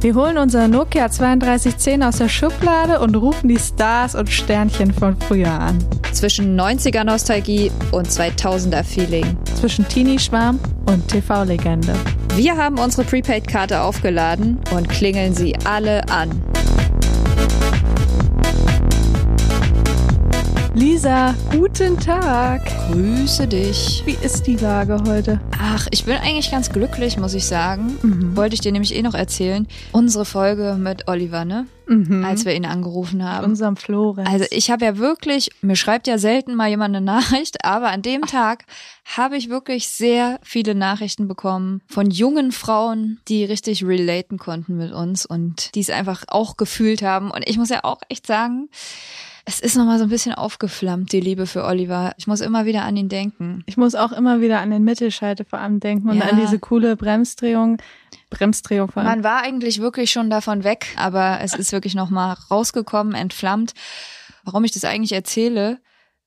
Wir holen unser Nokia 3210 aus der Schublade und rufen die Stars und Sternchen von früher an. Zwischen 90er Nostalgie und 2000er Feeling. Zwischen Teenie-Schwarm und TV-Legende. Wir haben unsere Prepaid-Karte aufgeladen und klingeln sie alle an. Lisa, guten Tag. Grüße dich. Wie ist die Lage heute? Ach, ich bin eigentlich ganz glücklich, muss ich sagen. Mhm. Wollte ich dir nämlich eh noch erzählen. Unsere Folge mit Oliver, ne? Mhm. Als wir ihn angerufen haben. unserem Florenz. Also ich habe ja wirklich, mir schreibt ja selten mal jemand eine Nachricht, aber an dem Tag habe ich wirklich sehr viele Nachrichten bekommen von jungen Frauen, die richtig relaten konnten mit uns und die es einfach auch gefühlt haben. Und ich muss ja auch echt sagen, es ist nochmal so ein bisschen aufgeflammt, die Liebe für Oliver. Ich muss immer wieder an ihn denken. ich muss auch immer wieder an den Mittelschalter vor allem denken und Ja. an diese coole Bremsdrehung. Bremsdrehung vor allem. Man war eigentlich wirklich schon davon weg, aber es ist wirklich nochmal rausgekommen, entflammt. Warum ich das eigentlich erzähle,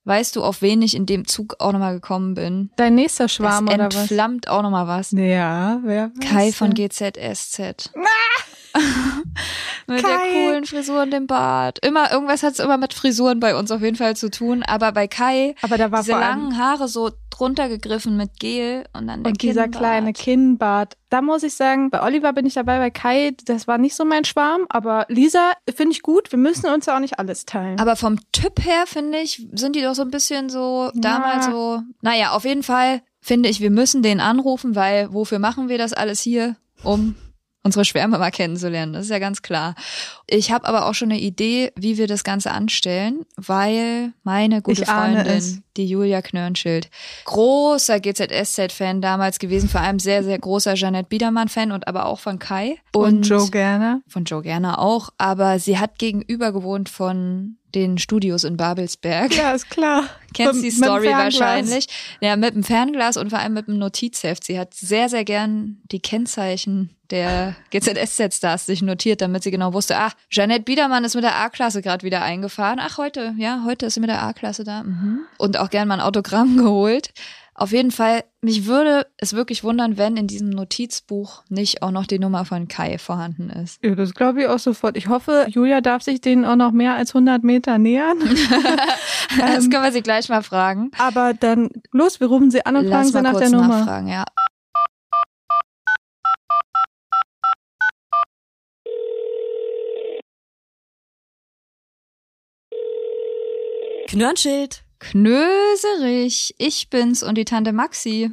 weißt du, auf wen ich in dem Zug auch nochmal gekommen bin? Dein nächster Das Schwarm oder was? entflammt auch nochmal was. Ja, wer weiß Kai von? GZSZ. mit Kai. der coolen Frisur und dem Bart. Immer, irgendwas hat es immer mit Frisuren bei uns auf jeden Fall zu tun. Aber bei Kai, Aber da war diese langen Haare so drunter gegriffen mit Gel und dann der Und dieser Kinnbart. kleine Kinnbart. Da muss ich sagen, bei Oliver bin ich dabei, bei Kai, das war nicht so mein Schwarm. Aber Lisa finde ich gut. Wir müssen uns ja auch nicht alles teilen. Aber vom Typ her, finde ich, sind die doch so ein bisschen so, Ja. damals so. Naja, auf jeden Fall finde ich, wir müssen den anrufen, weil wofür machen wir das alles hier? Um unsere Schwärme mal kennenzulernen. Das ist ja ganz klar. Ich habe aber auch schon eine Idee, wie wir das Ganze anstellen, weil meine gute Ich Freundin, die Julia Knörnschild, großer GZSZ-Fan damals gewesen, vor allem sehr, sehr großer Jeanette Biedermann-Fan und aber auch von Kai. und Joe Gerner. Von Joe Gerner auch, aber sie hat gegenüber gewohnt von den Studios in Babelsberg. Ja, ist klar. Kennst Mit- die Story wahrscheinlich. Ja, mit dem Fernglas und vor allem mit dem Notizheft. Sie hat sehr, sehr gern die Kennzeichen der GZSZ-Stars sich notiert, damit sie genau wusste, ach, Jeanette Biedermann ist mit der A-Klasse gerade wieder eingefahren. Ach, heute, ja, heute ist sie mit der A-Klasse da. Mhm. Und auch gern mal ein Autogramm geholt. Auf jeden Fall, mich würde es wirklich wundern, wenn in diesem Notizbuch nicht auch noch die Nummer von Kai vorhanden ist. Ja, das glaube ich auch sofort. Ich hoffe, Julia darf sich denen auch noch mehr als 100 Meter nähern. Das Ähm, können wir sie gleich mal fragen. Aber dann, los, wir rufen sie an und fragen Lass sie mal nach kurz der Nummer. nachfragen, ja. Knörnschild. Knöserich, ich bin's und die Tante Maxi.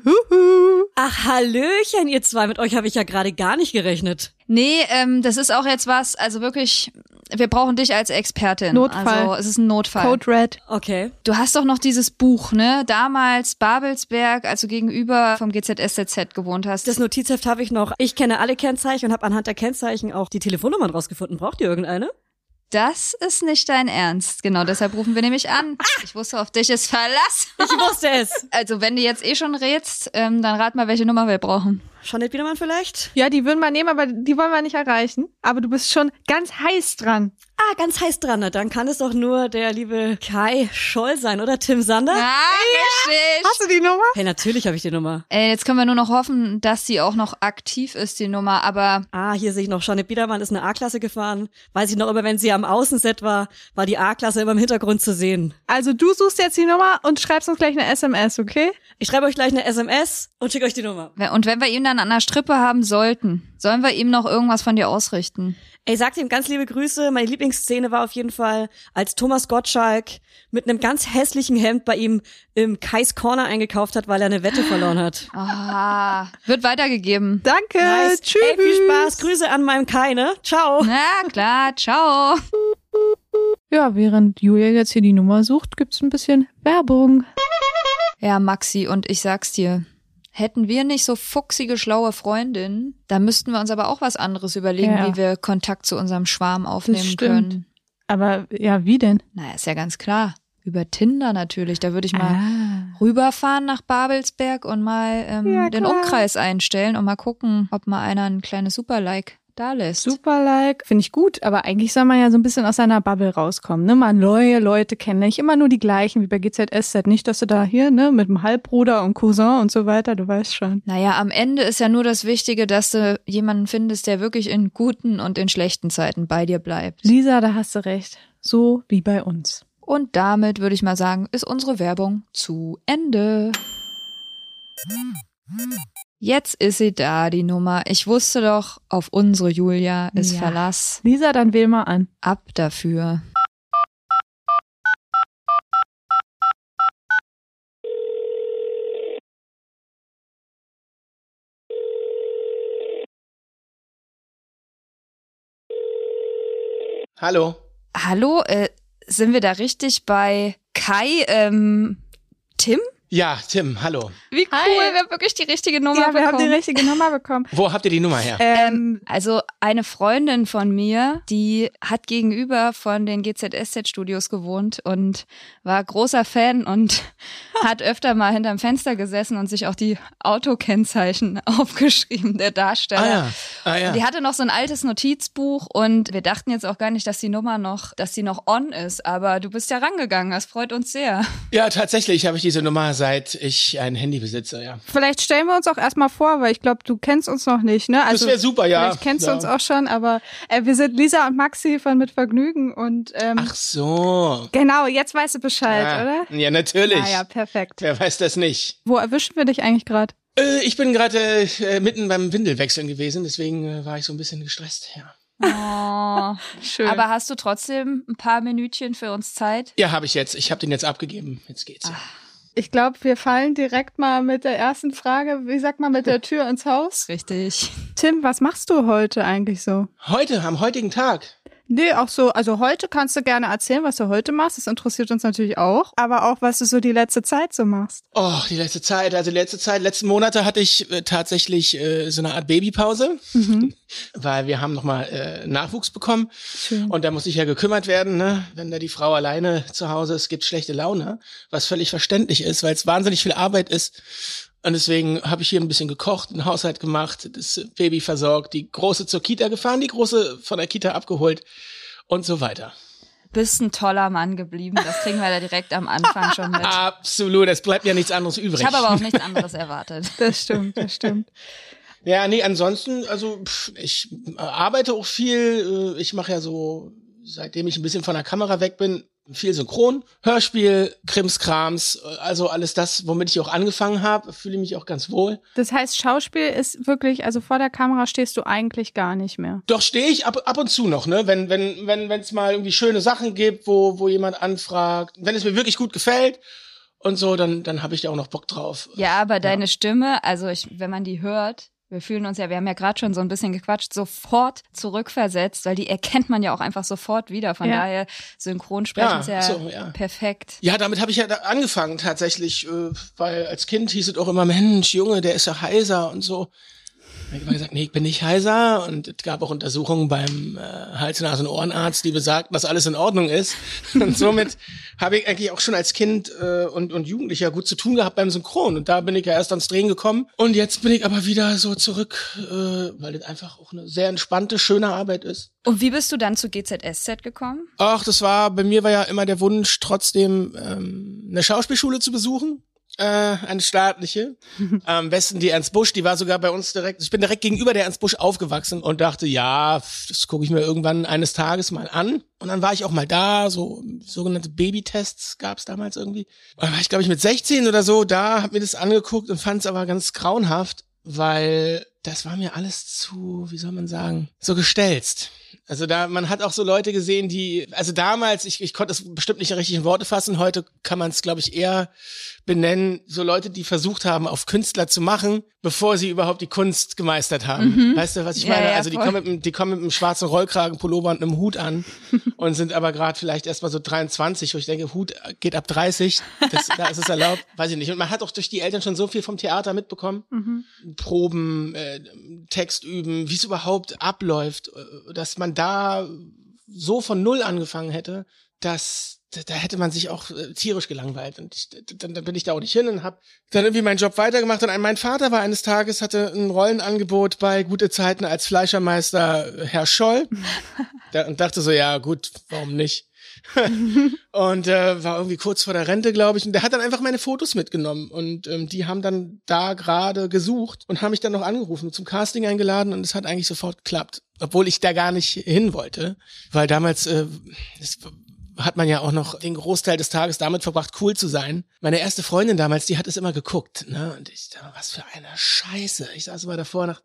Ach, Hallöchen, ihr zwei. Mit euch habe ich ja gerade gar nicht gerechnet. Nee, ähm, das ist auch jetzt was, also wirklich, wir brauchen dich als Expertin. Notfall. Also es ist ein Notfall. Code Red. Okay. Du hast doch noch dieses Buch, ne? Damals Babelsberg, als du gegenüber vom GZSZ gewohnt hast. Das Notizheft habe ich noch. Ich kenne alle Kennzeichen und habe anhand der Kennzeichen auch die Telefonnummern rausgefunden. Braucht ihr irgendeine? Das ist nicht dein Ernst. Genau, deshalb rufen wir nämlich an. Ich wusste, auf dich ist Verlass. Ich wusste es. Also wenn du jetzt eh schon rätst, ähm, dann rat mal, welche Nummer wir brauchen. Jeanette Biedermann vielleicht? Ja, die würden wir nehmen, aber die wollen wir nicht erreichen. Aber du bist schon ganz heiß dran. Ah, ganz heiß dran. Na, dann kann es doch nur der liebe Kai Scholl sein, oder? Tim Sander? Ah, richtig. Hast du die Nummer? Hey, natürlich habe ich die Nummer. Äh, jetzt können wir nur noch hoffen, dass sie auch noch aktiv ist, die Nummer. Aber Ah, hier sehe ich noch, Jeanette Biedermann ist eine A-Klasse gefahren. Weiß ich noch immer, wenn sie am Außenset war, war die A-Klasse immer im Hintergrund zu sehen. Also du suchst jetzt die Nummer und schreibst uns gleich eine SMS, okay? Ich schreibe euch gleich eine SMS und schicke euch die Nummer. und wenn wir ihn dann an der Strippe haben sollten, sollen wir ihm noch irgendwas von dir ausrichten? Ey, sagt ihm ganz liebe Grüße. Meine Lieblingsszene war auf jeden Fall, als Thomas Gottschalk mit einem ganz hässlichen Hemd bei ihm im Kais Corner eingekauft hat, weil er eine Wette verloren hat. Ah, wird weitergegeben. Danke. Nice. Tschüss. Ey, viel Spaß. Grüße an meinem Kai, ne? Ciao. Na klar, ciao. Ja, während Julia jetzt hier die Nummer sucht, gibt's ein bisschen Werbung. Ja, Maxi, und ich sag's dir, hätten wir nicht so fuchsige, schlaue Freundinnen, da müssten wir uns aber auch was anderes überlegen, Ja. wie wir Kontakt zu unserem Schwarm aufnehmen können. Aber ja, wie denn? Naja, ist ja ganz klar. Über Tinder natürlich. Da würde ich mal rüberfahren nach Babelsberg und mal ähm, Ja, den. Umkreis einstellen und mal gucken, ob mal einer ein kleines Super-Like da lässt. Super like, finde ich gut, aber eigentlich soll man ja so ein bisschen aus seiner Bubble rauskommen, ne? Mal neue Leute kennen, nicht immer nur die gleichen wie bei GZSZ, nicht, dass du da hier, ne, mit dem Halbbruder und Cousin und so weiter, du weißt schon. Naja, am Ende ist ja nur das Wichtige, dass du jemanden findest, der wirklich in guten und in schlechten Zeiten bei dir bleibt. Lisa, da hast du recht. So wie bei uns. Und damit würde ich mal sagen, ist unsere Werbung zu Ende. Jetzt ist sie da, die Nummer. Ich wusste doch, auf unsere Julia ist Ja. Verlass. Lisa, dann wähl mal an. Ab dafür. Hallo. Hallo, äh, sind wir da richtig bei Kai, ähm, Tim? Ja, Tim, hallo. Wie cool, Hi. wir haben wirklich die richtige Nummer ja, wir haben die bekommen. richtige Nummer bekommen. Wo habt ihr die Nummer her? Ähm, Also eine Freundin von mir, die hat gegenüber von den GZSZ-Studios gewohnt und war großer Fan und hat öfter mal hinterm Fenster gesessen und sich auch die Autokennzeichen aufgeschrieben, der Darsteller. ah ja, ah ja. Die hatte noch so ein altes Notizbuch und wir dachten jetzt auch gar nicht, dass die Nummer noch, dass sie noch on ist, aber du bist ja rangegangen, das freut uns sehr. Ja, tatsächlich habe ich diese Nummer seit ich ein Handy besitze, ja. vielleicht stellen wir uns auch erstmal vor, weil ich glaube, du kennst uns noch nicht, ne? Das wäre super, ja. Vielleicht kennst ja. du uns auch schon, aber äh, wir sind Lisa und Maxi von Mit Vergnügen und ähm, Ach so. genau, jetzt weißt du Bescheid, ja. oder? Ja, natürlich. Ah ja, perfekt. Wer weiß das nicht? Wo erwischen wir dich eigentlich gerade? Äh, ich bin gerade äh, mitten beim Windelwechseln gewesen, deswegen äh, war ich so ein bisschen gestresst, ja. Oh. Schön. Aber hast du trotzdem ein paar Minütchen für uns Zeit? Ja, habe ich jetzt. Ich habe den jetzt abgegeben. Jetzt geht's. Ja. Ich glaube, wir fallen direkt mal mit der ersten Frage, wie sagt man, mit der Tür ins Haus. Richtig. Tim, was machst du heute eigentlich so? Heute, am heutigen Tag. Nee, auch so, also heute kannst du gerne erzählen, was du heute machst. Das interessiert uns natürlich auch. Aber auch, was du so die letzte Zeit so machst. Oh, die letzte Zeit, also die letzte Zeit, letzten Monate hatte ich äh, tatsächlich äh, so eine Art Babypause, weil wir haben nochmal äh, Nachwuchs bekommen Schön. und da muss ich ja gekümmert werden, ne? Wenn da die Frau alleine zu Hause ist, gibt schlechte Laune, was völlig verständlich ist, weil es wahnsinnig viel Arbeit ist. Und deswegen habe ich hier ein bisschen gekocht, einen Haushalt gemacht, das Baby versorgt, die Große zur Kita gefahren, die Große von der Kita abgeholt und so weiter. Bist ein toller Mann geblieben. Das kriegen wir da direkt am Anfang schon mit. Absolut, es bleibt ja nichts anderes übrig. Ich habe aber auch nichts anderes erwartet. Das stimmt, das stimmt. Ja, nee, ansonsten, also pff, ich arbeite auch viel. äh, Ich mache ja so, seitdem ich ein bisschen von der Kamera weg bin, viel Synchron, Hörspiel, Krimskrams, äh, also alles das, womit ich auch angefangen habe, fühle mich auch ganz wohl. Das heißt, Schauspiel ist wirklich, also vor der Kamera stehst du eigentlich gar nicht mehr. Doch stehe ich ab, ab und zu noch, ne? Wenn wenn wenn wenn es mal irgendwie schöne Sachen gibt, wo wo jemand anfragt, wenn es mir wirklich gut gefällt und so, dann dann habe ich da auch noch Bock drauf. Ja, aber deine Stimme, also ich, wenn man die hört, wir fühlen uns ja, wir haben ja gerade schon so ein bisschen gequatscht, sofort zurückversetzt, weil die erkennt man ja auch einfach sofort wieder. Von Ja. daher Synchronsprechen Ja, ist ja, so, ja. perfekt. Ja, damit habe ich ja da angefangen tatsächlich, äh, weil als Kind hieß es auch immer, Mensch, Junge, der ist ja heiser und so. Ich immer gesagt, nee, ich bin nicht heiser und es gab auch Untersuchungen beim äh, Hals-, Nasen- und Ohrenarzt, die besagten, dass alles in Ordnung ist. Und somit habe ich eigentlich auch schon als Kind äh, und, und Jugendlicher gut zu tun gehabt beim Synchron. Und da bin ich ja erst ans Drehen gekommen. Und jetzt bin ich aber wieder so zurück, äh, weil das einfach auch eine sehr entspannte, schöne Arbeit ist. Und wie bist du dann zu GZSZ gekommen? Ach, das war, bei mir war ja immer der Wunsch, trotzdem ähm, eine Schauspielschule zu besuchen. Äh, eine staatliche. Am besten die Ernst Busch, die war sogar bei uns direkt. Ich bin direkt gegenüber der Ernst Busch aufgewachsen und dachte, ja, das gucke ich mir irgendwann eines Tages mal an. Und dann war ich auch mal da, so sogenannte Babytests gab's damals irgendwie. Und dann war ich, glaube ich, mit 16 oder so da, hab mir das angeguckt und fand es aber ganz grauenhaft, weil das war mir alles zu, wie soll man sagen, so gestelzt. Also da, man hat auch so Leute gesehen, die, also damals, ich, ich konnte es bestimmt nicht in richtigen Worte fassen, heute kann man es, glaube ich, eher benennen, so Leute, die versucht haben, auf Künstler zu machen, bevor sie überhaupt die Kunst gemeistert haben. Weißt du, was ich meine? ja, also die voll. kommen, mit, einem- die kommen mit einem schwarzen Rollkragenpullover und einem Hut an und sind aber gerade vielleicht erst mal so 23, wo ich denke, Hut geht ab 30, das, da ist es erlaubt, weiß ich nicht. Und man hat auch durch die Eltern schon so viel vom Theater mitbekommen. Proben, äh, Text üben, wie es überhaupt abläuft, äh, dass man da so von Null angefangen hätte, das da, hätte man sich auch äh, tierisch gelangweilt. Und ich, dann, dann bin ich da auch nicht hin und habe dann irgendwie meinen Job weitergemacht. Und mein Vater war eines Tages hatte ein Rollenangebot bei gute Zeiten als Fleischermeister Herr Scholl. Und dachte so ja gut warum nicht und äh, war irgendwie kurz vor der Rente, glaube ich. Und der hat dann einfach meine Fotos mitgenommen. Und ähm, die haben dann da gerade gesucht und haben mich dann noch angerufen, zum Casting eingeladen und es hat eigentlich sofort geklappt. Obwohl ich da gar nicht hin wollte. Weil damals, äh, es hat man ja auch noch den Großteil des Tages damit verbracht, cool zu sein. Meine erste Freundin damals, die hat es immer geguckt, ne? Und ich dachte, was für eine Scheiße. Ich saß immer davor nach,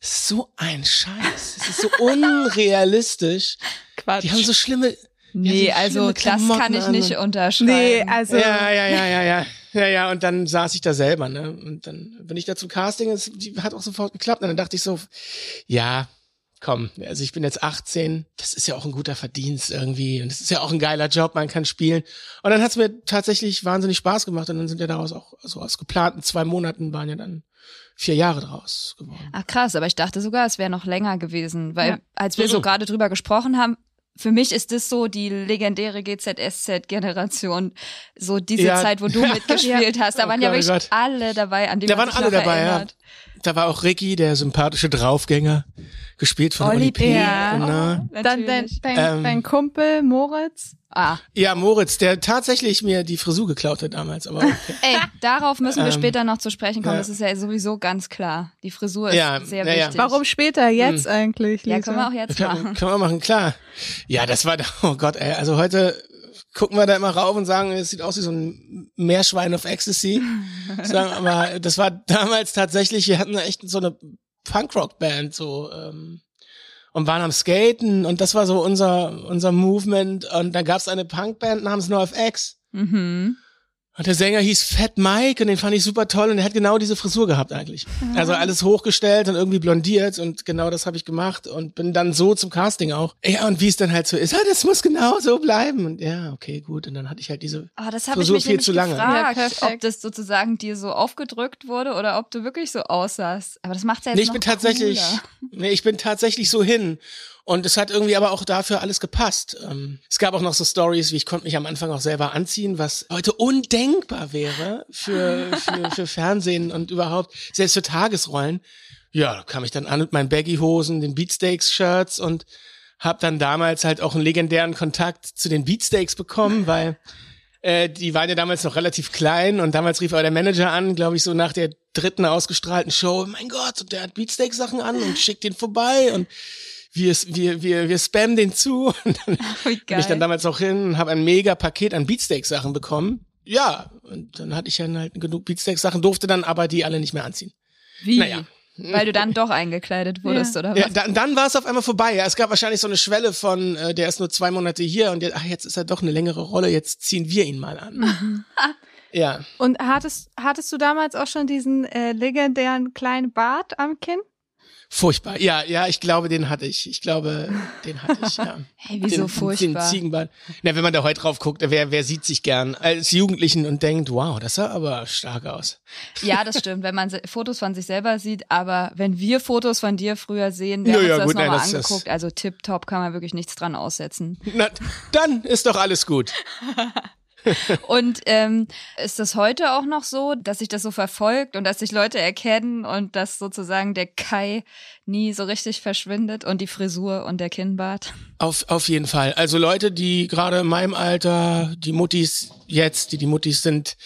so ein Scheiß. Es ist so unrealistisch. Quatsch. Die haben so schlimme, Nee, Ja, so also das kann ich an nicht unterschreiben. Nee, also ja, ja, ja, ja, ja. Ja, ja, und dann saß ich da selber, ne? Und dann bin ich da zum Casting, es hat auch sofort geklappt. Und dann dachte ich so, ja, komm, also ich bin jetzt 18, das ist ja auch ein guter Verdienst irgendwie. Und es ist ja auch ein geiler Job, man kann spielen. Und dann hat es mir tatsächlich wahnsinnig Spaß gemacht. Und dann sind ja daraus auch, also aus geplanten zwei Monaten waren ja dann vier Jahre draus geworden. Ach krass, aber ich dachte sogar, es wäre noch länger gewesen, weil Ja. als wir so gerade drüber gesprochen haben, für mich ist das so die legendäre GZSZ-Generation, so diese Ja. Zeit, wo du mitgespielt hast. Da Oh waren ja oh wirklich Gott. alle dabei, an die Da man waren sich alle noch dabei, erinnert. ja. Da war auch Ricky, der sympathische Draufgänger, gespielt von Olli Oli P. Ja. Genau. Oh, dann dein, natürlich. dein, Ähm, dein Kumpel Moritz. Ah, Ja, Moritz, der tatsächlich mir die Frisur geklaut hat damals, aber okay. ey, darauf müssen wir Ähm, später noch zu sprechen kommen. ja. Das ist ja sowieso ganz klar. Die Frisur ist Ja, sehr ja, ja. wichtig. Warum später? Jetzt eigentlich, Lisa? Ja, können wir auch jetzt machen. kann man machen, klar. Ja, das war, oh Gott, ey, also heute gucken wir da immer rauf und sagen, es sieht aus wie so ein Meerschwein auf Ecstasy. sagen, aber das war damals tatsächlich, wir hatten echt so eine Punkrock-Band, so, ähm, und waren am Skaten und das war so unser, unser Movement und dann gab's eine Punkband namens NoFX. Mhm. Und der Sänger hieß Fat Mike und den fand ich super toll und er hat genau diese Frisur gehabt eigentlich. Also alles hochgestellt und irgendwie blondiert und genau das habe ich gemacht und bin dann so zum Casting auch. Ja, und wie es dann halt so ist, ah, das muss genau so bleiben. Und ja, okay, gut. Und dann hatte ich halt diese Ah, das habe ich Frisur mich viel zu lange. gefragt, Ja, perfekt. ob das sozusagen dir so aufgedrückt wurde oder ob du wirklich so aussahst. Aber das macht's ja jetzt Nee, ich noch bin tatsächlich, cooler. nee, ich bin tatsächlich so hin. Und es hat irgendwie aber auch dafür alles gepasst. Ähm, es gab auch noch so Stories, wie ich konnte mich am Anfang auch selber anziehen, was heute undenkbar wäre für, für, für Fernsehen und überhaupt, selbst für Tagesrollen. Ja, da kam ich dann an mit meinen Baggy-Hosen, den Beatsteaks-Shirts und hab dann damals halt auch einen legendären Kontakt zu den Beatsteaks bekommen, weil äh, die waren ja damals noch relativ klein und damals rief aber der Manager an, glaube ich, so nach der dritten ausgestrahlten Show, mein Gott, der hat Beatsteak-Sachen an und schickt den vorbei und wir, wir, wir, wir spammen den zu. Und dann Wie bin ich dann damals auch hin und habe ein mega Paket an Beatsteak-Sachen bekommen. Ja, und dann hatte ich dann halt genug Beatsteak-Sachen, durfte dann aber die alle nicht mehr anziehen. Wie? Naja. Weil du dann doch eingekleidet wurdest, oder Ja, was? dann, dann war es auf einmal vorbei. Ja, es gab wahrscheinlich so eine Schwelle von, äh, der ist nur zwei Monate hier und jetzt, ach, jetzt ist er doch eine längere Rolle, jetzt ziehen wir ihn mal an. ja. Und hattest, hattest du damals auch schon diesen äh, legendären kleinen Bart am Kinn? Furchtbar. Ja, ja, ich glaube, den hatte ich. Ich glaube, den hatte ich, ja. Hey, wieso den, furchtbar? Den Ziegenbart. Na, wenn man da heute drauf guckt, wer, wer sieht sich gern als Jugendlichen und denkt, wow, das sah aber stark aus. Ja, das stimmt, wenn man Fotos von sich selber sieht, aber wenn wir Fotos von dir früher sehen, wir haben ja, uns das gut, nein, nochmal das- das- angeguckt, also tipptopp kann man wirklich nichts dran aussetzen. Na, dann ist doch alles gut. Und ähm, ist das heute auch noch so, dass sich das so verfolgt und dass sich Leute erkennen und dass sozusagen der Kai nie so richtig verschwindet und die Frisur und der Kinnbart? Auf, auf jeden Fall. Also Leute, die gerade in meinem Alter, die Muttis jetzt, die die Muttis sind,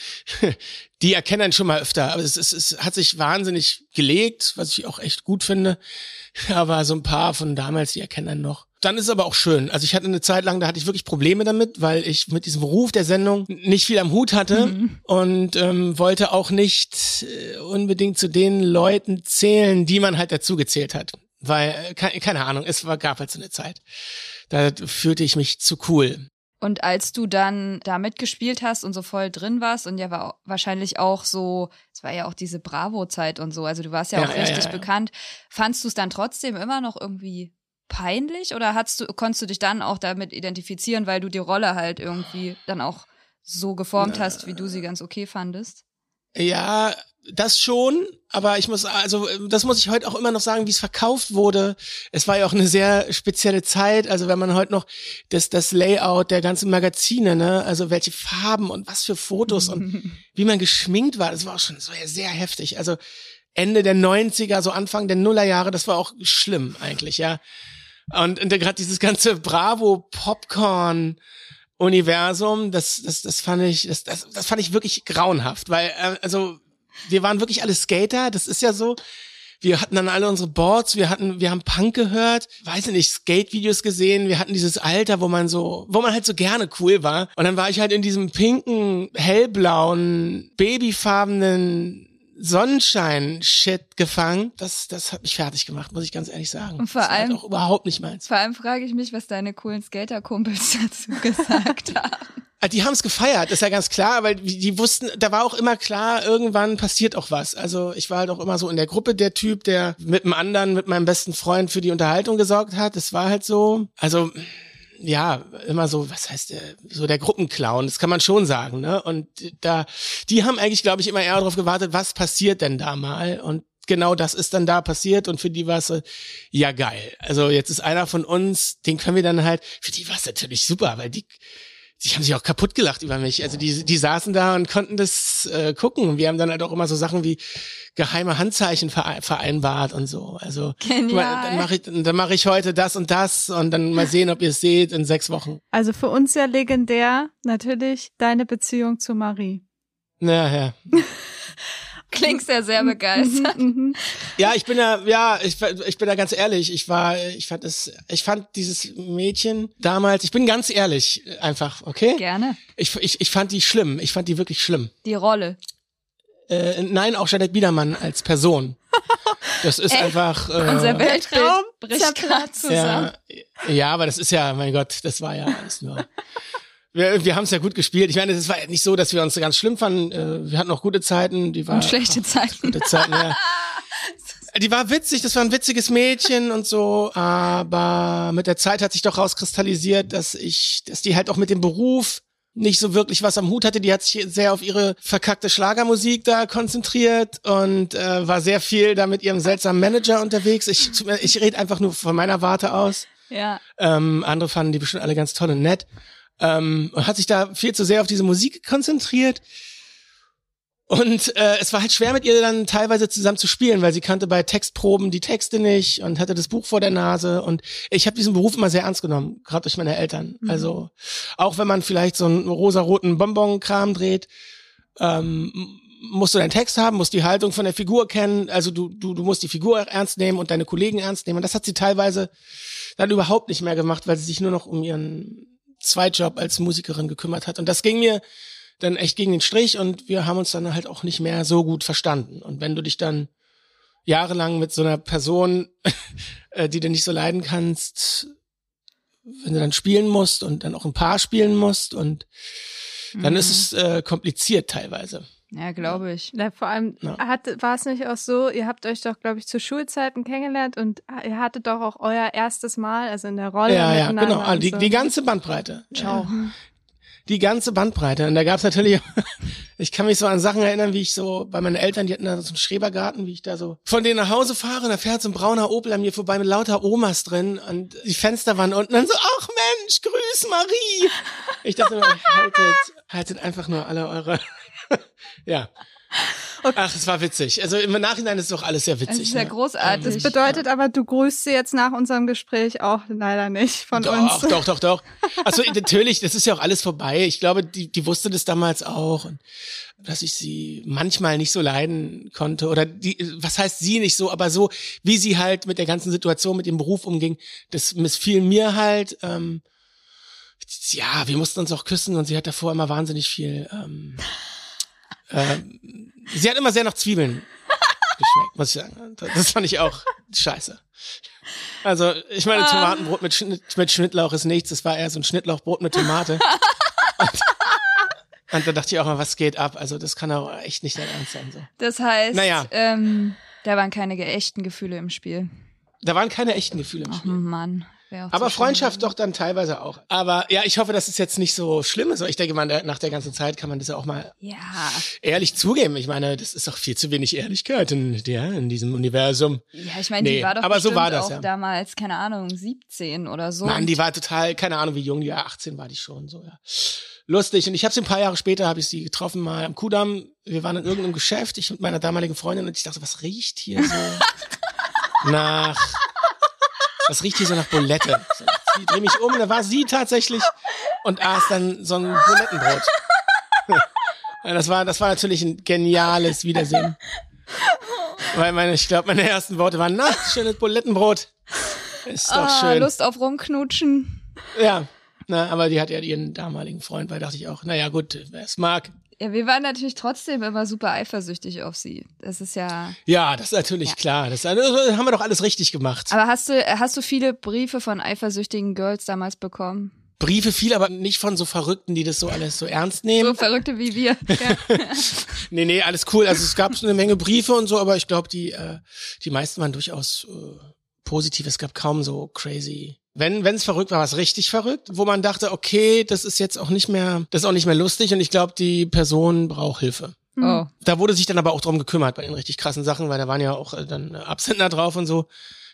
die erkennen schon mal öfter. Aber es, ist, es hat sich wahnsinnig gelegt, was ich auch echt gut finde. Aber so ein paar von damals, die erkennen noch. Dann ist es aber auch schön. Also ich hatte eine Zeit lang, da hatte ich wirklich Probleme damit, weil ich mit diesem Ruf der Sendung nicht viel am Hut hatte und ähm, wollte auch nicht äh, unbedingt zu den Leuten zählen, die man halt dazu gezählt hat. Weil, äh, keine, Ahnung, es war, gab halt so eine Zeit. Da fühlte ich mich zu cool. Und als du dann da mitgespielt hast und so voll drin warst und ja war wahrscheinlich auch so, es war ja auch diese Bravo-Zeit und so, also du warst ja, Ja, auch ja, richtig ja. bekannt. Fandst du es dann trotzdem immer noch irgendwie peinlich oder hast du, konntest du dich dann auch damit identifizieren, weil du die Rolle halt irgendwie dann auch so geformt hast, wie du sie ganz okay fandest? Ja, das schon, aber ich muss, also das muss ich heute auch immer noch sagen, wie es verkauft wurde. Es war ja auch eine sehr spezielle Zeit. Also wenn man heute noch das, das Layout der ganzen Magazine, ne, also welche Farben und was für Fotos und wie man geschminkt war, das war auch schon so sehr heftig. Also Ende der 90er, so Anfang der Nullerjahre, das war auch schlimm eigentlich, ja. Und, und gerade dieses ganze Bravo Popcorn Universum, das, das, das fand ich, das, das, das fand ich wirklich grauenhaft, weil, äh, also, wir waren wirklich alle Skater, das ist ja so. Wir hatten dann alle unsere Boards, wir hatten, wir haben Punk gehört, weiß ich nicht, Skate-Videos gesehen, wir hatten dieses Alter, wo man so, wo man halt so gerne cool war. Und dann war ich halt in diesem pinken, hellblauen, babyfarbenen Sonnenschein-Shit gefangen. Das, das hat mich fertig gemacht, muss ich ganz ehrlich sagen. Und vor das war allem- halt auch überhaupt nicht meins. Vor allem frage ich mich, was deine coolen Skater-Kumpels dazu gesagt haben. Ah, Die haben es gefeiert, ist ja ganz klar, weil die wussten, da war auch immer klar, irgendwann passiert auch was. Also ich war halt auch immer so in der Gruppe der Typ, der mit dem anderen, mit meinem besten Freund für die Unterhaltung gesorgt hat. Das war halt so. Also ja, immer so, was heißt der, so der Gruppenclown, das kann man schon sagen, ne? Und da, die haben eigentlich, glaube ich, immer eher darauf gewartet, was passiert denn da mal? Und genau das ist dann da passiert und für die war es so, ja geil. Also jetzt ist einer von uns, den können wir dann halt, für die war es natürlich super, weil die, die haben sich auch kaputt gelacht über mich. Also die, die saßen da und konnten das äh, gucken. Und wir haben dann halt auch immer so Sachen wie geheime Handzeichen verein- vereinbart und so. Also Genial. dann mache ich, dann mache ich heute das und das und dann mal sehen, ob ihr es seht in sechs Wochen. Also für uns ja legendär natürlich deine Beziehung zu Marie. Ja, ja. Klingst ja sehr begeistert. Ja, ich bin ja, ja, ich, ich bin da ganz ehrlich. Ich war, ich fand es, ich fand dieses Mädchen damals, ich bin ganz ehrlich, einfach, okay? Gerne. Ich, ich, ich fand die schlimm. Ich fand die wirklich schlimm. Die Rolle. Äh, nein, auch Jeanette Biedermann als Person. Das ist einfach. Äh, Unser Weltbild Traum bricht gerade zusammen. ja, ja, aber das ist ja, mein Gott, das war ja alles nur. Wir, wir haben es ja gut gespielt. Ich meine, es war ja nicht so, dass wir uns ganz schlimm fanden. Äh, Wir hatten auch gute Zeiten. Die war, Und schlechte Zeiten. Gute Zeiten, ja. Die war witzig, das war ein witziges Mädchen und so, aber mit der Zeit hat sich doch rauskristallisiert, dass ich, dass die halt auch mit dem Beruf nicht so wirklich was am Hut hatte. Die hat sich sehr auf ihre verkackte Schlagermusik da konzentriert und äh, war sehr viel da mit ihrem seltsamen Manager unterwegs. Ich, ich rede einfach nur von meiner Warte aus. Ja. Ähm, andere fanden die bestimmt alle ganz toll und nett. Ähm, und hat sich da viel zu sehr auf diese Musik konzentriert. Und äh, es war halt schwer mit ihr dann teilweise zusammen zu spielen, weil sie kannte bei Textproben die Texte nicht und hatte das Buch vor der Nase. Und ich habe diesen Beruf immer sehr ernst genommen, gerade durch meine Eltern. Also auch wenn man vielleicht so einen rosaroten Bonbon-Kram dreht, ähm, musst du deinen Text haben, musst die Haltung von der Figur kennen. Also du, du, du musst die Figur ernst nehmen und deine Kollegen ernst nehmen. Und das hat sie teilweise dann überhaupt nicht mehr gemacht, weil sie sich nur noch um ihren Zweitjob als Musikerin gekümmert hat. Und das ging mir dann echt gegen den Strich und wir haben uns dann halt auch nicht mehr so gut verstanden. Und wenn du dich dann jahrelang mit so einer Person, äh, die du nicht so leiden kannst, wenn du dann spielen musst und dann auch ein Paar spielen musst und dann ist es äh, kompliziert teilweise. Ja, glaube ich. Ja, vor allem Ja. hat, war es nicht auch so, ihr habt euch doch, glaube ich, zu Schulzeiten kennengelernt und ihr hattet doch auch euer erstes Mal, also in der Rolle. Ja, ja, genau. Ah, und Die, so. die ganze Bandbreite. Ciao. Die ganze Bandbreite. Und da gab's natürlich, ich kann mich so an Sachen erinnern, wie ich so bei meinen Eltern, die hatten da so einen Schrebergarten, wie ich da so von denen nach Hause fahre und da fährt so ein brauner Opel an mir vorbei mit lauter Omas drin und die Fenster waren unten und dann so, ach Mensch, grüß Marie. Ich dachte mir, haltet, haltet einfach nur alle eure, ja. Ach, es war witzig. Also im Nachhinein ist doch alles sehr Es witzig. ist ja ne? großartig. Das bedeutet aber, du grüßt sie jetzt nach unserem Gespräch auch leider nicht von Doch, uns. doch, doch, doch. Also natürlich, das ist ja auch alles vorbei. Ich glaube, die, die wusste das damals auch. Und dass ich sie manchmal nicht so leiden konnte. Oder die, was heißt sie nicht so, aber so, wie sie halt mit der ganzen Situation, mit dem Beruf umging, das missfiel mir halt. Ähm, ja, wir mussten uns auch küssen und sie hat davor immer wahnsinnig viel. Ähm, ähm, sie hat immer sehr nach Zwiebeln geschmeckt, muss ich sagen. Das fand ich auch scheiße. Also, ich meine, Tomatenbrot mit, Schnitt, mit Schnittlauch ist nichts. Es war eher so ein Schnittlauchbrot mit Tomate. und, und da dachte ich auch mal, was geht ab? Also, das kann auch echt nicht dein Ernst sein. So. Das heißt, Naja. ähm, da waren keine echten Gefühle im Spiel. Da waren keine echten Gefühle im Ach Spiel. Mann. Aber Freundschaft doch dann teilweise auch. Aber ja, ich hoffe, dass es jetzt nicht so schlimm ist. Ich denke mal, nach der ganzen Zeit kann man das ja auch mal Ja. ehrlich zugeben. Ich meine, das ist doch viel zu wenig Ehrlichkeit in, der, in diesem Universum. Ja, ich meine, Nee, die war doch aber so war das, auch ja. damals, keine Ahnung, 17 oder so. Mann, die war total, keine Ahnung, wie jung die war, 18 war die schon so, ja. Lustig. Und ich habe sie ein paar Jahre später, habe ich sie getroffen mal am Kudamm. Wir waren in irgendeinem Geschäft, ich mit meiner damaligen Freundin und ich dachte, was riecht hier so nach, was riecht hier so nach Bulette? Ich drehe mich um, und da war sie tatsächlich und aß dann so ein Bulettenbrot. Das war, das war natürlich ein geniales Wiedersehen. Weil meine, ich glaube, meine ersten Worte waren, na, schönes Bulettenbrot. Ist doch ah, schön. Lust auf rumknutschen. Ja, na, aber die hat ja ihren damaligen Freund, weil dachte ich auch, naja gut, wer es mag. Ja, wir waren natürlich trotzdem immer super eifersüchtig auf sie. Das ist ja. Ja, das ist natürlich klar. Das, das haben wir doch alles richtig gemacht. Aber hast du, hast du viele Briefe von eifersüchtigen Girls damals bekommen? Briefe viel, aber nicht von so Verrückten, die das so alles so ernst nehmen. So Verrückte wie wir. Nee, nee, alles cool. Also es gab so eine Menge Briefe und so, aber ich glaube, die, äh, die meisten waren durchaus äh, positiv. Es gab kaum so crazy. Wenn wenn es verrückt war, war es richtig verrückt, wo man dachte, okay, das ist jetzt auch nicht mehr, das ist auch nicht mehr lustig und ich glaube, die Person braucht Hilfe. Oh. Da wurde sich dann aber auch drum gekümmert bei den richtig krassen Sachen, weil da waren ja auch äh, dann äh, Absender drauf und so.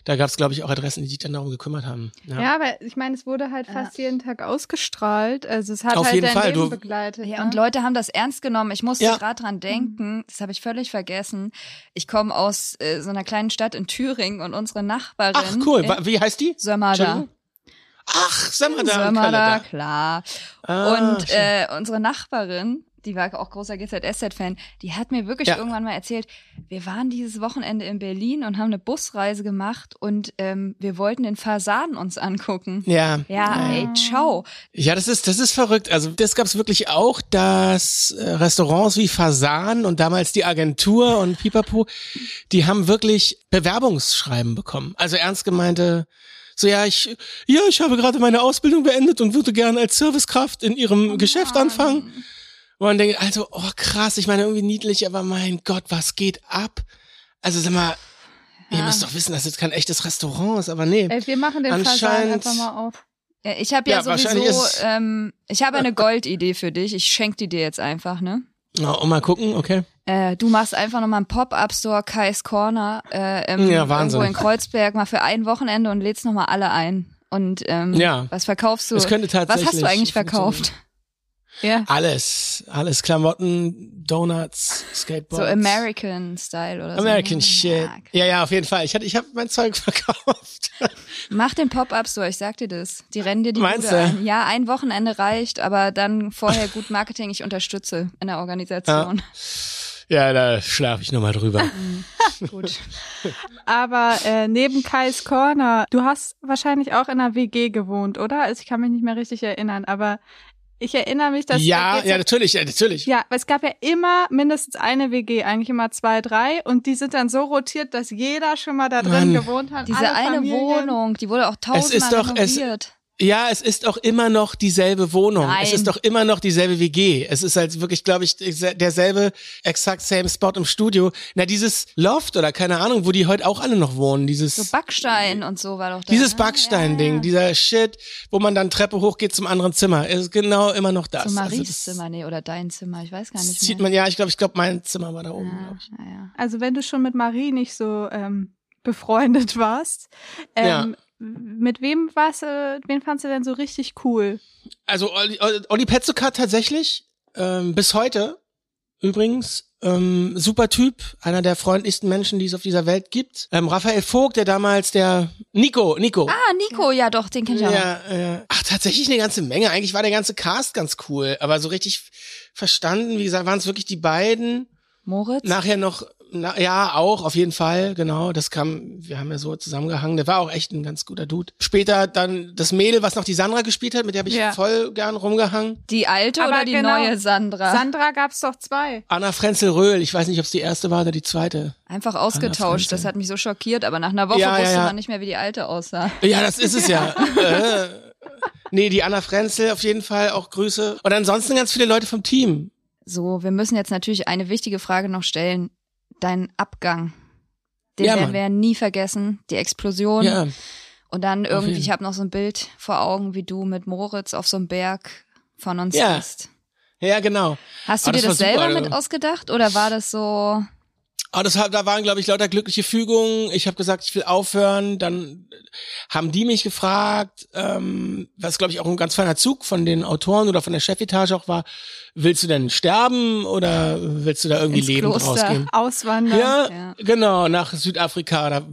Da gab es, glaube ich, auch Adressen, die sich dann darum gekümmert haben. Ja. Ja, aber ich meine, es wurde halt fast jeden Tag ausgestrahlt. Also es hat Auf halt jeden dein Fall, Leben du- begleitet. Ja, ne? und Leute haben das ernst genommen. Ich musste Ja. gerade dran denken, das habe ich völlig vergessen. Ich komme aus äh, so einer kleinen Stadt in Thüringen und unsere Nachbarin. Ach cool, wie heißt die? Sömmerda. Ach, Sömmerda. Sömmerda, Sömmerda. klar. Ah, und schön. äh, unsere Nachbarin, die war auch großer GZSZ-Fan, die hat mir wirklich Ja. irgendwann mal erzählt, wir waren dieses Wochenende in Berlin und haben eine Busreise gemacht und ähm, wir wollten den Fasan uns angucken. Ja. Ja, ey, ciao. Ja, das ist, das ist verrückt. Also das gab's wirklich auch, dass äh, Restaurants wie Fasan und damals die Agentur und Pipapo, die haben wirklich Bewerbungsschreiben bekommen. Also ernst gemeinte, so ja, ich, ja, ich habe gerade meine Ausbildung beendet und würde gerne als Servicekraft in ihrem Geschäft anfangen. Und man denkt, also, oh krass, ich meine irgendwie niedlich, aber mein Gott, was geht ab? Also sag mal, ihr müsst doch wissen, dass jetzt kein echtes Restaurant ist, aber nee. Ey, wir machen den Fasan einfach mal auf. Ja, ich habe ja, Ja, sowieso, ähm, ich habe eine Goldidee für dich. Ich schenk die dir jetzt einfach, ne? Na, und mal gucken, okay. Äh, du machst einfach nochmal einen Pop-Up-Store, Kai's Corner, äh, im, Ja, irgendwo in Kreuzberg, mal für ein Wochenende und lädst nochmal alle ein. Und ähm, Ja. was verkaufst du? Es könnte was hast tatsächlich du eigentlich verkauft? Ja. Alles, alles Klamotten, Donuts, Skateboards. So American Style oder American so. Shit. Ja, Ja, ja, auf jeden Fall. Ich hatte, ich habe mein Zeug verkauft. Mach den Pop-Up-Store, ich sag dir das. Die rennen dir die Meinst Bude du? ein. Ja, ein Wochenende reicht, aber dann vorher gut Marketing. Ich unterstütze in der Organisation. Ja, da schlafe ich nochmal drüber. Gut. Aber äh, neben Kai's Corner, du hast wahrscheinlich auch in einer WG gewohnt, oder? Also ich kann mich nicht mehr richtig erinnern, aber ich erinnere mich, dass ja, ja, natürlich, ja, natürlich. Ja, aber es gab ja immer mindestens eine WG, eigentlich immer zwei, drei, und die sind dann so rotiert, dass jeder schon mal da drin Mann. gewohnt hat. Diese alle eine Familien. Wohnung, die wurde auch tausendmal ist doch- es- renoviert. Ja, es ist auch immer noch dieselbe Wohnung. Nein. Es ist doch immer noch dieselbe WG. Es ist halt wirklich, glaube ich, derselbe exakt same Spot im Studio. Na, dieses Loft oder keine Ahnung, wo die heute auch alle noch wohnen. Dieses, So Backstein und so war doch da. dieses ne? Backstein-Ding, Ja, ja. dieser Shit, wo man dann Treppe hochgeht zum anderen Zimmer, ist genau immer noch das. So Also Maries das Zimmer, nee, oder dein Zimmer, ich weiß gar nicht sieht man, ja, ich glaube, ich glaube, mein Zimmer war da oben, ich. ja, ja. Also wenn du schon mit Marie nicht so ähm, befreundet warst, ähm, mit wem warst du, wen fandst du denn so richtig cool? Also Olli, Olli Petzokat tatsächlich, ähm, bis heute übrigens, ähm, super Typ, einer der freundlichsten Menschen, die es auf dieser Welt gibt. Ähm, Raphael Vogt, der damals der Nico, Nico. Ah, Nico, ja doch, den kenn ich auch. ja, ja. Ach, tatsächlich eine ganze Menge. Eigentlich war der ganze Cast ganz cool, aber so richtig verstanden, wie gesagt, waren es wirklich die beiden. Moritz? Nachher noch, na, ja, auch, auf jeden Fall, genau. Das kam, wir haben ja so zusammengehangen. Der war auch echt ein ganz guter Dude. Später dann das Mädel, was noch die Sandra gespielt hat, mit der habe ich Ja. voll gern rumgehangen. die alte Aber oder die genau, neue Sandra? Sandra gab's doch zwei. Anna Frenzel-Röhl, ich weiß nicht, ob es die erste war oder die zweite. Einfach ausgetauscht, das hat mich so schockiert, aber nach einer Woche Ja, ja, wusste ja. man nicht mehr, wie die alte aussah. Ja, das ist es ja. äh, nee, die Anna Frenzel auf jeden Fall, auch Grüße. Und ansonsten ganz viele Leute vom Team. So, wir müssen jetzt natürlich eine wichtige Frage noch stellen. Dein Abgang. Den Ja, werden wir nie vergessen. Die Explosion. Ja. Und dann irgendwie, ich habe noch so ein Bild vor Augen, wie du mit Moritz auf so einem Berg von uns Ja. bist. Ja, genau. Hast du Ah, dir das das selber super, mit also. ausgedacht oder war das so? Aber das, hat- da waren, glaube ich, lauter glückliche Fügungen. Ich habe gesagt, ich will aufhören. Dann haben die mich gefragt, ähm, was, glaube ich, auch ein ganz feiner Zug von den Autoren oder von der Chefetage auch war, willst du denn sterben oder willst du da irgendwie Ins Kloster. rausgehen? Auswandern. Ja, Ja. genau, nach Südafrika, da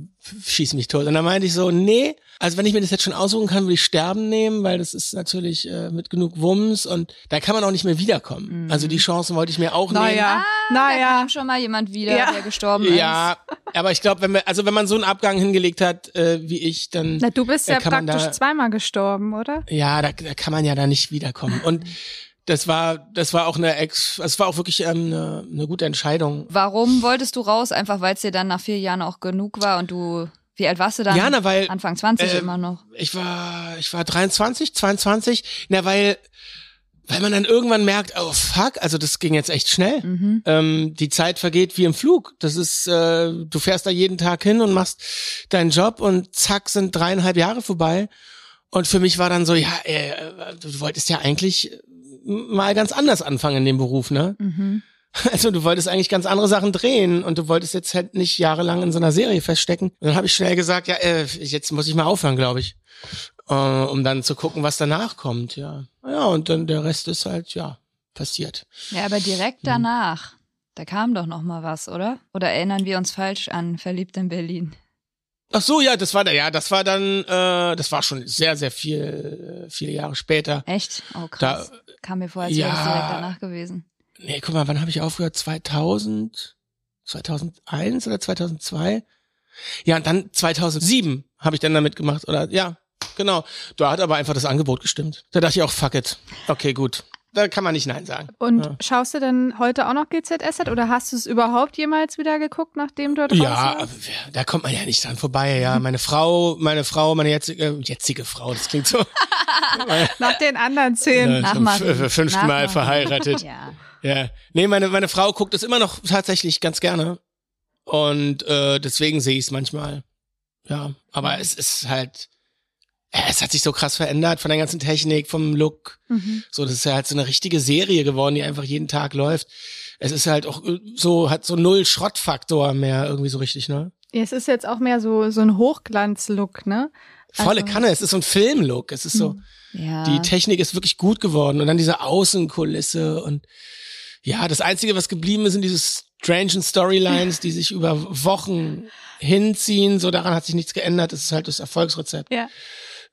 schieß mich tot. Und dann meinte ich so, nee, also wenn ich mir das jetzt schon aussuchen kann, will ich sterben nehmen, weil das ist natürlich äh, mit genug Wumms und da kann man auch nicht mehr wiederkommen. Also die Chancen wollte ich mir auch nehmen. Naja, Da naja. kam schon mal jemand wieder, Ja. der gestorben ist. Ja, aber ich glaube, wenn wir, also wenn man so einen Abgang hingelegt hat, äh, wie ich, dann Na, du bist äh, ja man praktisch da, zweimal gestorben, oder? ja, da, da kann man ja da nicht wiederkommen. Und das war, das war auch eine Ex, es war auch wirklich ähm, eine, eine gute Entscheidung. Warum wolltest du raus? Einfach weil es dir dann nach vier Jahren auch genug war und du, wie alt warst du dann? Ja, na, weil Anfang 20 äh, immer noch. ich war, ich war 23, 22, na, weil, weil man dann irgendwann merkt, oh fuck, also das ging jetzt echt schnell. Mhm. Ähm, die Zeit vergeht wie im Flug. Das ist, äh, du fährst da jeden Tag hin und machst deinen Job und zack sind dreieinhalb Jahre vorbei. Und für mich war dann so, ja, äh, du wolltest ja eigentlich mal ganz anders anfangen in dem Beruf, ne? Mhm. Also du wolltest eigentlich ganz andere Sachen drehen und du wolltest jetzt halt nicht jahrelang in so einer Serie feststecken. Und dann habe ich schnell gesagt, ja, äh, jetzt muss ich mal aufhören, glaube ich. Äh, um dann zu gucken, was danach kommt, ja. Ja, und dann der Rest ist halt, ja, passiert. Ja, aber direkt danach, da kam doch noch mal was, oder? Oder erinnern wir uns falsch an Verliebt in Berlin? Ach so, ja, das war da, ja, das war dann, äh, das war schon sehr, sehr viel, äh, viele Jahre später. Echt? Oh krass. kam mir vor, als wäre das ja. direkt danach gewesen. Nee, guck mal, wann habe ich aufgehört? 2000, 2001 oder 2002? Ja, und dann 2007 habe ich dann damit gemacht, oder? Ja, genau. Da hat aber einfach das Angebot gestimmt. Da dachte ich auch, fuck it. Okay, gut. Da kann man nicht Nein sagen. Und Ja. schaust du denn heute auch noch GZSZ oder hast du es überhaupt jemals wieder gegucht, nachdem du dort Ja, warst? da kommt man ja nicht dran vorbei, ja. Meine Frau, meine Frau, meine jetzige, jetzige Frau, das klingt so. Nach den anderen zehn. äh, Nach zum Marie. f- fünften Nach Mal Marie. verheiratet. Ja. Ja. Nee, meine, meine Frau guckt es immer noch tatsächlich ganz gerne. Und äh, deswegen sehe ich es manchmal. Ja. Aber es ist halt. Äh, Es hat sich so krass verändert von der ganzen Technik, vom Look. Mhm. So, das ist ja halt so eine richtige Serie geworden, die einfach jeden Tag läuft. Es ist halt auch äh, so, hat so null Schrottfaktor mehr irgendwie so richtig, ne? Es ist jetzt auch mehr so, so ein Hochglanz-Look, ne? Volle Also- Kanne, es ist so ein Filmlook. Es ist so, Ja. die Technik ist wirklich gut geworden. Und dann diese Außenkulisse und ja, das Einzige, was geblieben ist, sind diese strangen Storylines, die sich über Wochen hinziehen. So daran hat sich nichts geändert. Das ist halt das Erfolgsrezept. Ja.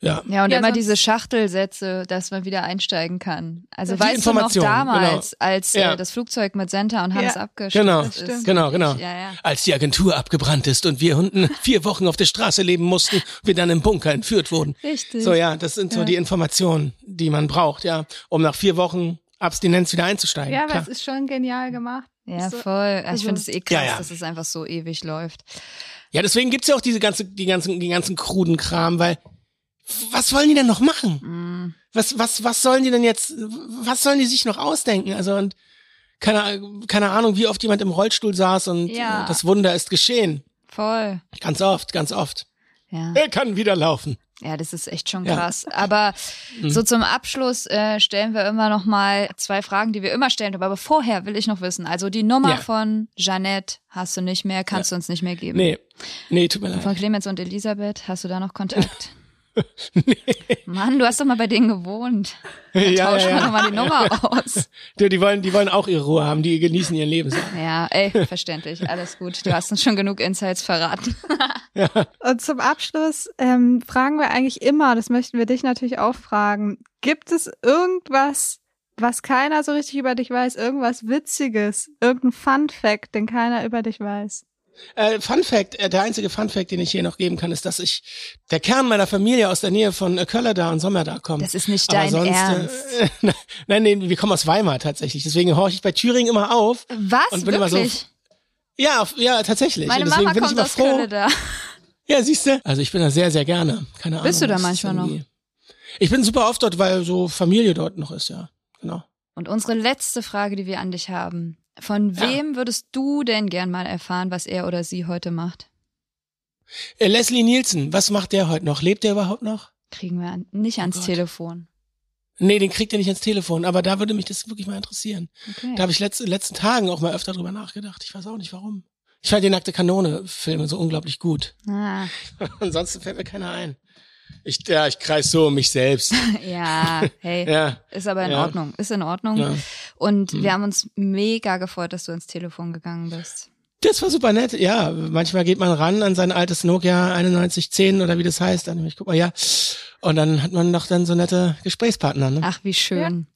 Ja. Ja, und Ja, immer diese Schachtelsätze, dass man wieder einsteigen kann. Also Die weißt du noch Information, damals, als Ja. äh, das Flugzeug mit Senta und Hannes Ja, abgestürzt genau, ist? Genau, genau. Ja, ja. Als die Agentur abgebrannt ist und wir Hunden vier Wochen auf der Straße leben mussten, wir dann im Bunker entführt wurden. Richtig. So, ja, das sind so Ja. die Informationen, die man braucht, ja, um nach vier Wochen Abstinenz wieder einzusteigen. Ja, aber es ist schon genial gemacht. Ja, So- voll. Also ich finde es eh krass, Ja, ja. dass es einfach so ewig läuft. Ja, deswegen gibt's ja auch diese ganze, die ganzen, die ganzen kruden Kram, weil was wollen die denn noch machen? Mm. Was, was, was sollen die denn jetzt, was sollen die sich noch ausdenken? Also und keine, keine Ahnung, wie oft jemand im Rollstuhl saß und Ja. das Wunder ist geschehen. Voll. Ganz oft, ganz oft. Ja. Er kann wieder laufen. Ja, das ist echt schon Ja. krass. Aber Mhm. so zum Abschluss äh, stellen wir immer noch mal zwei Fragen, die wir immer stellen. Aber vorher will ich noch wissen. Also die Nummer Ja. von Jeannette hast du nicht mehr, kannst du uns nicht mehr geben. Nee, nee, tut mir leid. Von Clemens und Elisabeth hast du da noch Kontakt? Mann, du hast doch mal bei denen gewohnt. ja, Tausch ja, mal ja. nochmal die Nummer aus. Die, die wollen, die wollen auch ihre Ruhe haben, die genießen ihr Leben. So. Ja, ey, verständlich. Alles gut. Du hast uns schon genug Insights verraten. Und zum Abschluss ähm, fragen wir eigentlich immer, das möchten wir dich natürlich auch fragen, gibt es irgendwas, was keiner so richtig über dich weiß, irgendwas Witziges, irgendein Fun Fact, den keiner über dich weiß? Äh, Fun Fact, äh, der einzige Fun Fact, den ich hier noch geben kann, ist, dass ich der Kern meiner Familie aus der Nähe von äh, Köller und Sommer da kommt. Das ist nicht dein sonst, Ernst. Äh, nein, nee, wir kommen aus Weimar tatsächlich. Deswegen horche ich bei Thüringen immer auf. Was? Und bin immer so- Wirklich? Ja, ja, tatsächlich. Meine Mama bin ich kommt aus froh. Köln da. Ja, siehst du? Also ich bin da sehr, sehr gerne. Keine Ahnung. Bist du da manchmal noch? Ich bin super oft dort, weil so Familie dort noch ist, ja. Genau. Und unsere letzte Frage, die wir an dich haben. Von Ja. wem würdest du denn gern mal erfahren, was er oder sie heute macht? Äh, Leslie Nielsen, was macht der heute noch? Lebt der überhaupt noch? Kriegen wir an, nicht Oh ans Gott. Telefon. Nee, den kriegt er nicht ans Telefon, aber da würde mich das wirklich mal interessieren. Okay. Da habe ich letzt, in den letzten Tagen auch mal öfter drüber nachgedacht. Ich weiß auch nicht warum. Ich fand die nackte Kanone-Filme so unglaublich gut. Ah, Ansonsten fällt mir keiner ein. Ich, ja, ich kreis so um mich selbst. ja, hey. Ja. Ist aber in Ja. Ordnung. Ist in Ordnung. Ja. Und Hm. wir haben uns mega gefreut, dass du ins Telefon gegangen bist. Das war super nett. Ja, manchmal geht man ran an sein altes Nokia 9110 oder wie das heißt. Dann, ich guck mal, ja. Und dann hat man doch dann so nette Gesprächspartner. Ne? Ach, wie schön.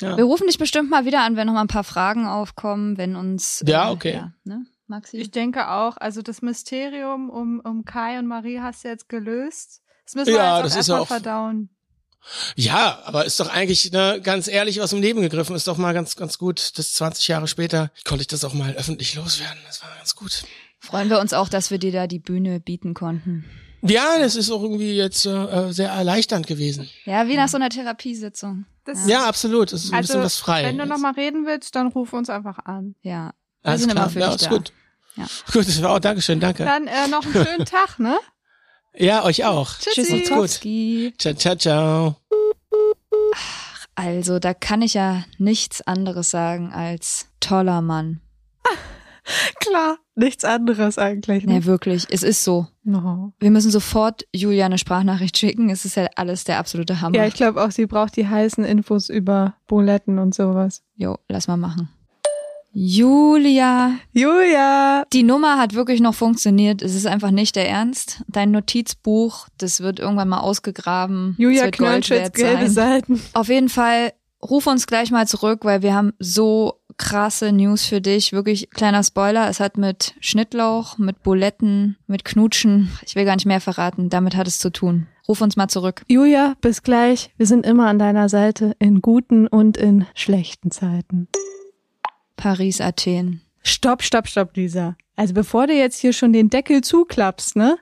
Ja. Wir rufen dich bestimmt mal wieder an, wenn noch mal ein paar Fragen aufkommen, wenn uns. Ja, okay. Ja, ne, Maxi? Ich denke auch, also das Mysterium um, um Kai und Marie hast du jetzt gelöst. Das müssen wir Ja, jetzt das auch ist ja erstmal auch- verdauen. Ja, aber ist doch eigentlich ne, ganz ehrlich aus dem Leben gegriffen. Ist doch mal ganz, ganz gut. Das 20 Jahre später konnte ich das auch mal öffentlich loswerden. Das war ganz gut. Freuen wir uns auch, dass wir dir da die Bühne bieten konnten. Ja, das ist auch irgendwie jetzt äh, sehr erleichternd gewesen. Ja, wie nach so einer Therapiesitzung. Das, Ja, absolut. Das ist ein also, bisschen was frei. wenn du noch mal reden willst, dann ruf uns einfach an. Ja. Wir Alles sind klar. immer für ja, dich ist da. gut. Ja. Gut, das war auch Dankeschön, danke. Dann äh, noch einen schönen Tag, ne? Ja, euch auch. Tschüssi. Tschüss, gut. Tschüssi. Ciao, ciao, ciao. Also, da kann ich ja nichts anderes sagen als toller Mann. Klar, nichts anderes eigentlich. Ne? Nee, wirklich. Es ist so. No. Wir müssen sofort Julia eine Sprachnachricht schicken. Es ist ja alles der absolute Hammer. Ja, ich glaube auch, sie braucht die heißen Infos über Buletten und sowas. Jo, lass mal machen. Julia, Julia! die Nummer hat wirklich noch funktioniert. Es ist einfach nicht der Ernst. Dein Notizbuch, das wird irgendwann mal ausgegraben. Julia wert gelbe. Seiten. Auf jeden Fall, ruf uns gleich mal zurück, weil wir haben so krasse News für dich. Wirklich kleiner Spoiler. Es hat mit Schnittlauch, mit Buletten, mit Knutschen, ich will gar nicht mehr verraten. Damit hat es zu tun. Ruf uns mal zurück. Julia, bis gleich. Wir sind immer an deiner Seite in guten und in schlechten Zeiten. Paris, Athen. Stopp, stopp, stopp, Lisa. Also bevor du jetzt hier schon den Deckel zuklappst, ne?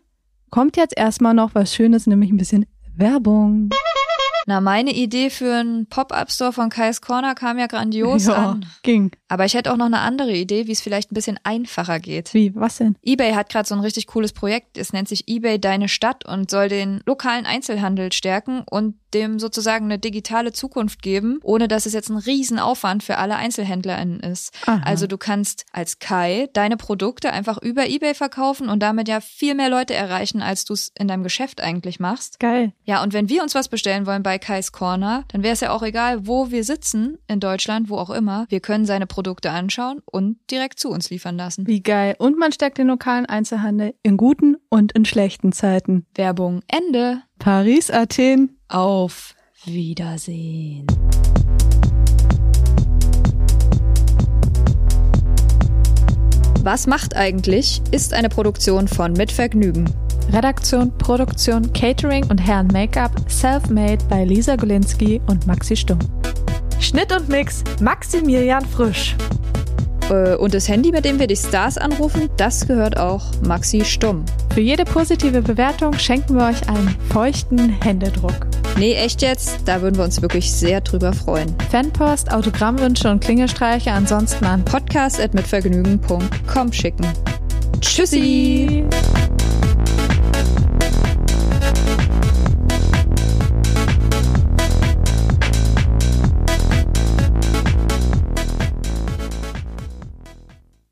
Kommt jetzt erstmal noch was Schönes, nämlich ein bisschen Werbung. Na, meine Idee für einen Pop-Up-Store von Kai's Corner kam ja grandios ja, an. ging. Aber ich hätte auch noch eine andere Idee, wie es vielleicht ein bisschen einfacher geht. Wie, was denn? eBay hat gerade so ein richtig cooles Projekt. Es nennt sich eBay Deine Stadt und soll den lokalen Einzelhandel stärken und dem sozusagen eine digitale Zukunft geben, ohne dass es jetzt ein Riesenaufwand für alle EinzelhändlerInnen ist. Aha. Also du kannst als Kai deine Produkte einfach über eBay verkaufen und damit ja viel mehr Leute erreichen, als du es in deinem Geschäft eigentlich machst. Geil. Ja, und wenn wir uns was bestellen wollen bei Kai's Corner, dann wäre es ja auch egal, wo wir sitzen, in Deutschland, wo auch immer. Wir können seine Produkte anschauen und direkt zu uns liefern lassen. Wie geil. Und man stärkt den lokalen Einzelhandel in guten und in schlechten Zeiten. Werbung Ende. Paris, Athen. Auf Wiedersehen. Was macht eigentlich? Ist eine Produktion von Mit Vergnügen. Redaktion, Produktion, Catering und Herren Make-up self-made bei Lisa Golinski und Maxi Stumm. Schnitt und Mix Maximilian Frisch. Äh, Und das Handy, mit dem wir die Stars anrufen, das gehört auch Maxi Stumm. Für jede positive Bewertung schenken wir euch einen feuchten Händedruck. Nee, echt jetzt? Da würden wir uns wirklich sehr drüber freuen. Fanpost, Autogrammwünsche und Klingelstreiche ansonsten an Podcast at mitvergnügen.com schicken. Tschüssi.